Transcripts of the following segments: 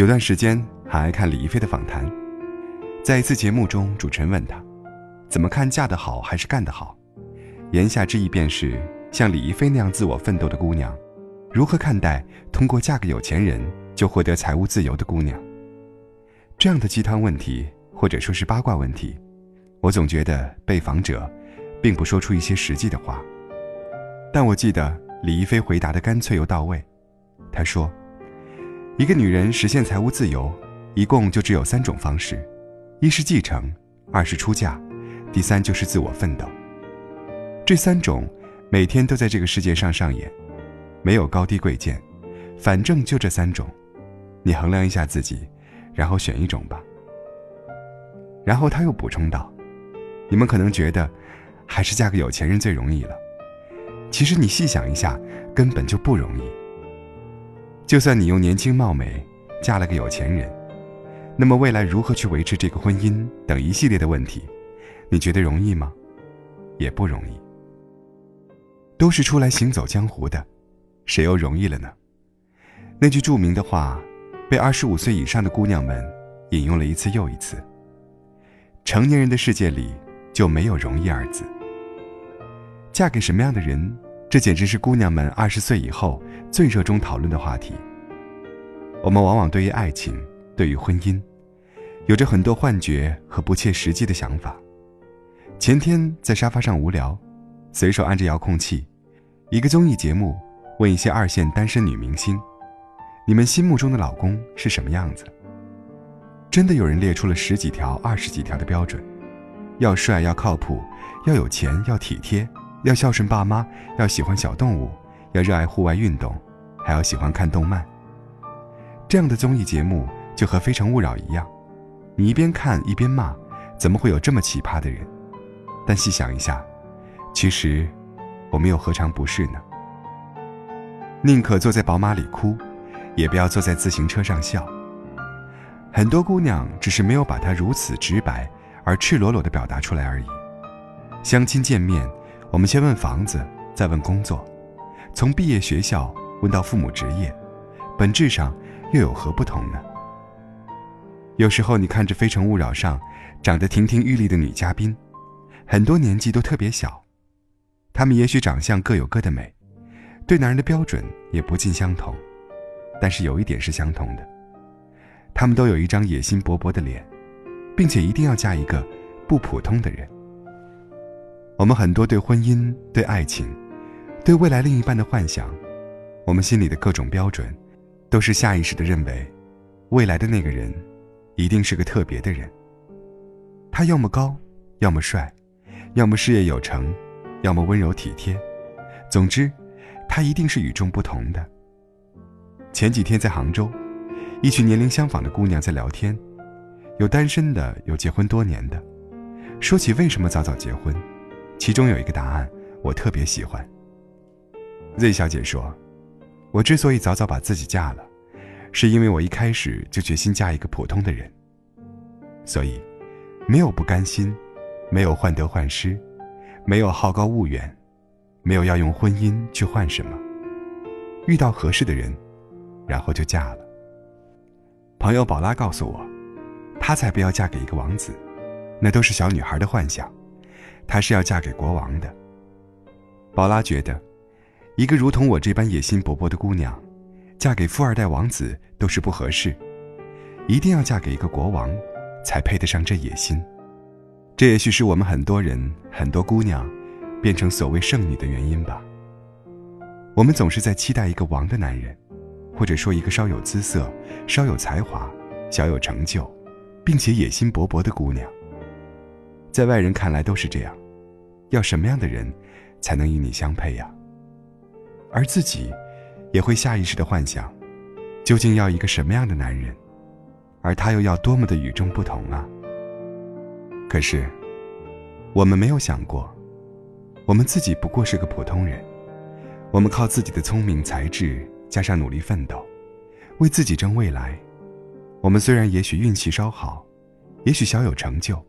有段时间还爱看李亦菲的访谈，在一次节目中，主持人问她：“怎么看嫁得好还是干得好？”言下之意便是，像李亦菲那样自我奋斗的姑娘，如何看待通过嫁个有钱人就获得财务自由的姑娘？这样的鸡汤问题，或者说是八卦问题，我总觉得被访者，并不说出一些实际的话。但我记得李亦菲回答的干脆又到位，她说：“一个女人实现财务自由，一共就只有三种方式：一是继承，二是出嫁，第三就是自我奋斗。”这三种每天都在这个世界上上演，没有高低贵贱，反正就这三种，你衡量一下自己，然后选一种吧。然后他又补充道：“你们可能觉得，还是嫁个有钱人最容易了。其实你细想一下，根本就不容易。就算你用年轻貌美嫁了个有钱人，那么未来如何去维持这个婚姻等一系列的问题，你觉得容易吗？也不容易。”都是出来行走江湖的，谁又容易了呢？那句著名的话，被二十五岁以上的姑娘们引用了一次又一次。成年人的世界里就没有容易二字。嫁给什么样的人，这简直是姑娘们二十岁以后最热衷讨论的话题。我们往往对于爱情、对于婚姻，有着很多幻觉和不切实际的想法。前天在沙发上无聊，随手按着遥控器。一个综艺节目问一些二线单身女明星：“你们心目中的老公是什么样子？”真的有人列出了十几条、二十几条的标准：要帅、要靠谱、要有钱、要体贴、要孝顺爸妈、要喜欢小动物、要热爱户外运动，还要喜欢看动漫。这样的综艺节目就和《非诚勿扰》一样，你一边看一边骂：“怎么会有这么奇葩的人？”但细想一下，其实……我们又何尝不是呢？宁可坐在宝马里哭，也不要坐在自行车上笑。很多姑娘只是没有把它如此直白而赤裸裸地表达出来而已。相亲见面，我们先问房子，再问工作，从毕业学校问到父母职业，本质上又有何不同呢？有时候你看着《非诚勿扰》上长得亭亭玉立的女嘉宾，很多年纪都特别小。她们也许长相各有各的美，对男人的标准也不尽相同，但是有一点是相同的，她们都有一张野心勃勃的脸，并且一定要嫁一个不普通的人。我们很多对婚姻、对爱情、对未来另一半的幻想，我们心里的各种标准，都是下意识的认为，未来的那个人，一定是个特别的人。他要么高，要么帅，要么事业有成。要么温柔体贴，总之，他一定是与众不同的。前几天在杭州，一群年龄相仿的姑娘在聊天，有单身的，有结婚多年的。说起为什么早早结婚，其中有一个答案我特别喜欢。Z 小姐说：“我之所以早早把自己嫁了，是因为我一开始就决心嫁一个普通的人，所以没有不甘心，没有患得患失。”没有好高骛远，没有要用婚姻去换什么。遇到合适的人，然后就嫁了。朋友宝拉告诉我，她才不要嫁给一个王子，那都是小女孩的幻想。她是要嫁给国王的。宝拉觉得，一个如同我这般野心勃勃的姑娘，嫁给富二代王子都是不合适，一定要嫁给一个国王，才配得上这野心。这也许是我们很多人、很多姑娘变成所谓剩女的原因吧。我们总是在期待一个王的男人，或者说一个稍有姿色、稍有才华、小有成就，并且野心勃勃的姑娘。在外人看来都是这样，要什么样的人才能与你相配呀？而自己也会下意识的幻想，究竟要一个什么样的男人，而他又要多么的与众不同啊？可是，我们没有想过，我们自己不过是个普通人。我们靠自己的聪明才智，加上努力奋斗，为自己争未来。我们虽然也许运气稍好，也许小有成就，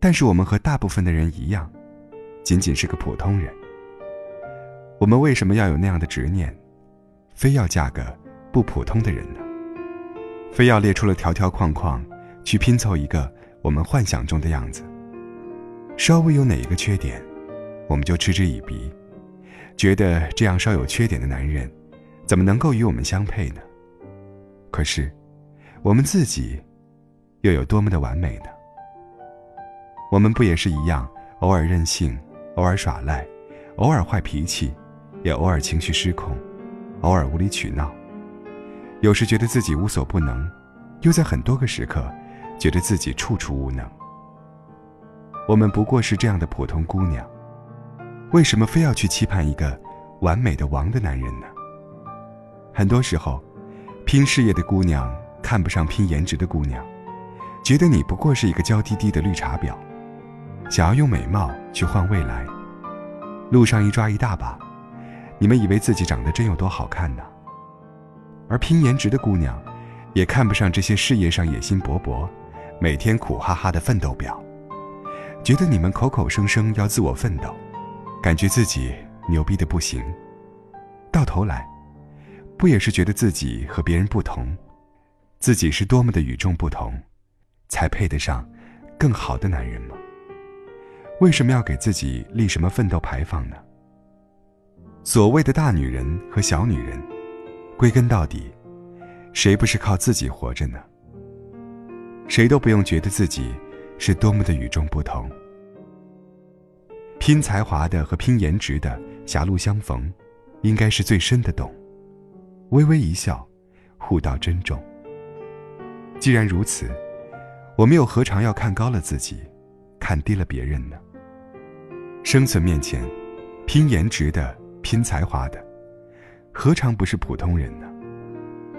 但是我们和大部分的人一样，仅仅是个普通人。我们为什么要有那样的执念，非要嫁个不普通的人呢？非要列出了条条框框，去拼凑一个我们幻想中的样子。稍微有哪一个缺点，我们就嗤之以鼻，觉得这样稍有缺点的男人，怎么能够与我们相配呢？可是，我们自己，又有多么的完美呢？我们不也是一样，偶尔任性，偶尔耍赖，偶尔坏脾气，也偶尔情绪失控，偶尔无理取闹。有时觉得自己无所不能，又在很多个时刻，觉得自己处处无能。我们不过是这样的普通姑娘，为什么非要去期盼一个完美的王的男人呢？很多时候，拼事业的姑娘看不上拼颜值的姑娘，觉得你不过是一个娇滴滴的绿茶婊，想要用美貌去换未来，路上一抓一大把，你们以为自己长得真有多好看呢？而拼颜值的姑娘，也看不上这些事业上野心勃勃、每天苦哈哈的奋斗婊。觉得你们口口声声要自我奋斗，感觉自己牛逼的不行，到头来，不也是觉得自己和别人不同，自己是多么的与众不同，才配得上更好的男人吗？为什么要给自己立什么奋斗牌坊呢？所谓的大女人和小女人，归根到底，谁不是靠自己活着呢？谁都不用觉得自己。是多么的与众不同！拼才华的和拼颜值的狭路相逢，应该是最深的懂。微微一笑，互道珍重。既然如此，我们又何尝要看高了自己，看低了别人呢？生存面前，拼颜值的、拼才华的，何尝不是普通人呢？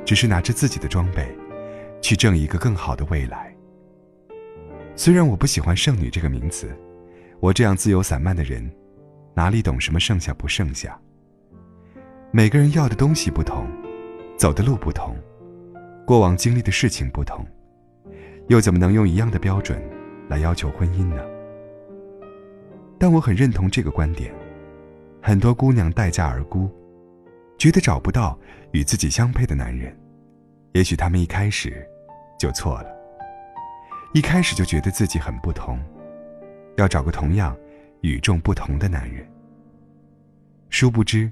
只是拿着自己的装备，去挣一个更好的未来。虽然我不喜欢“剩女”这个名词，我这样自由散漫的人，哪里懂什么剩下不剩下？每个人要的东西不同，走的路不同，过往经历的事情不同，又怎么能用一样的标准来要求婚姻呢？但我很认同这个观点：很多姑娘待嫁而孤，觉得找不到与自己相配的男人，也许他们一开始就错了。一开始就觉得自己很不同，要找个同样与众不同的男人。殊不知，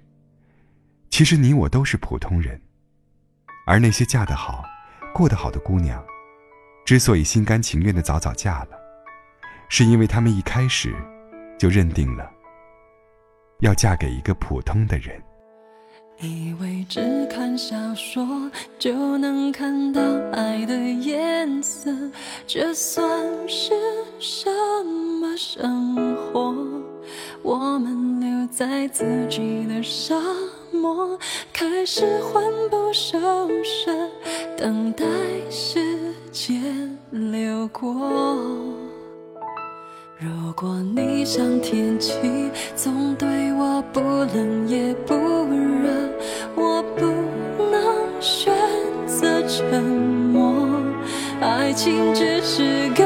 其实你我都是普通人，而那些嫁得好、过得好的姑娘，之所以心甘情愿的早早嫁了，是因为她们一开始就认定了要嫁给一个普通的人。以为只看小说就能看到爱的颜色，这算是什么生活？我们留在自己的沙漠，开始魂不守舍，等待时间流过。如果你像天气，总对我不冷也不热，我不能选择沉默。爱情只是个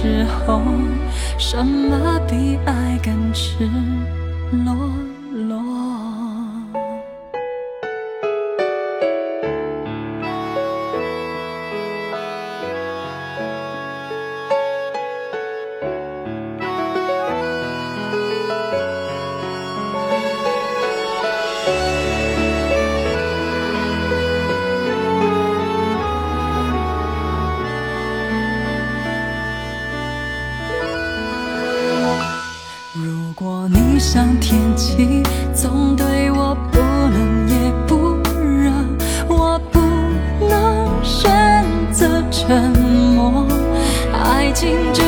时候，什么比爱更赤裸？你总对我不冷也不热我不能选择沉默。爱情就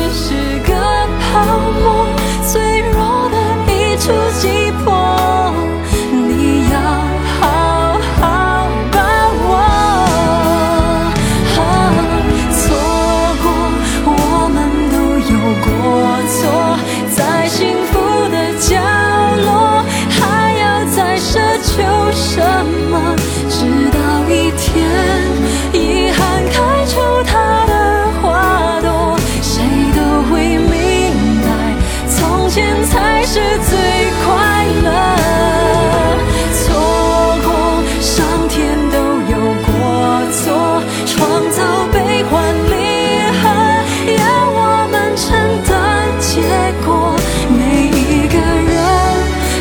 过每一个人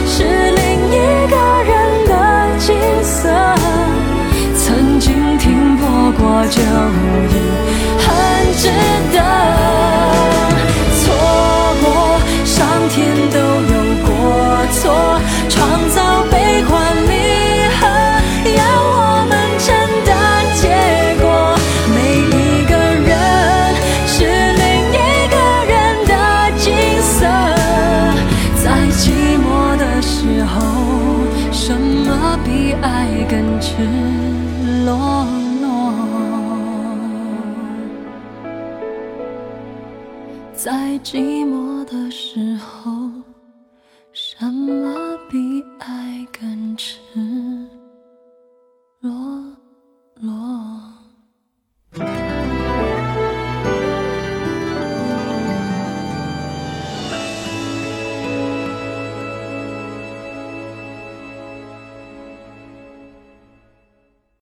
是另一个人的景色曾经停泊过九一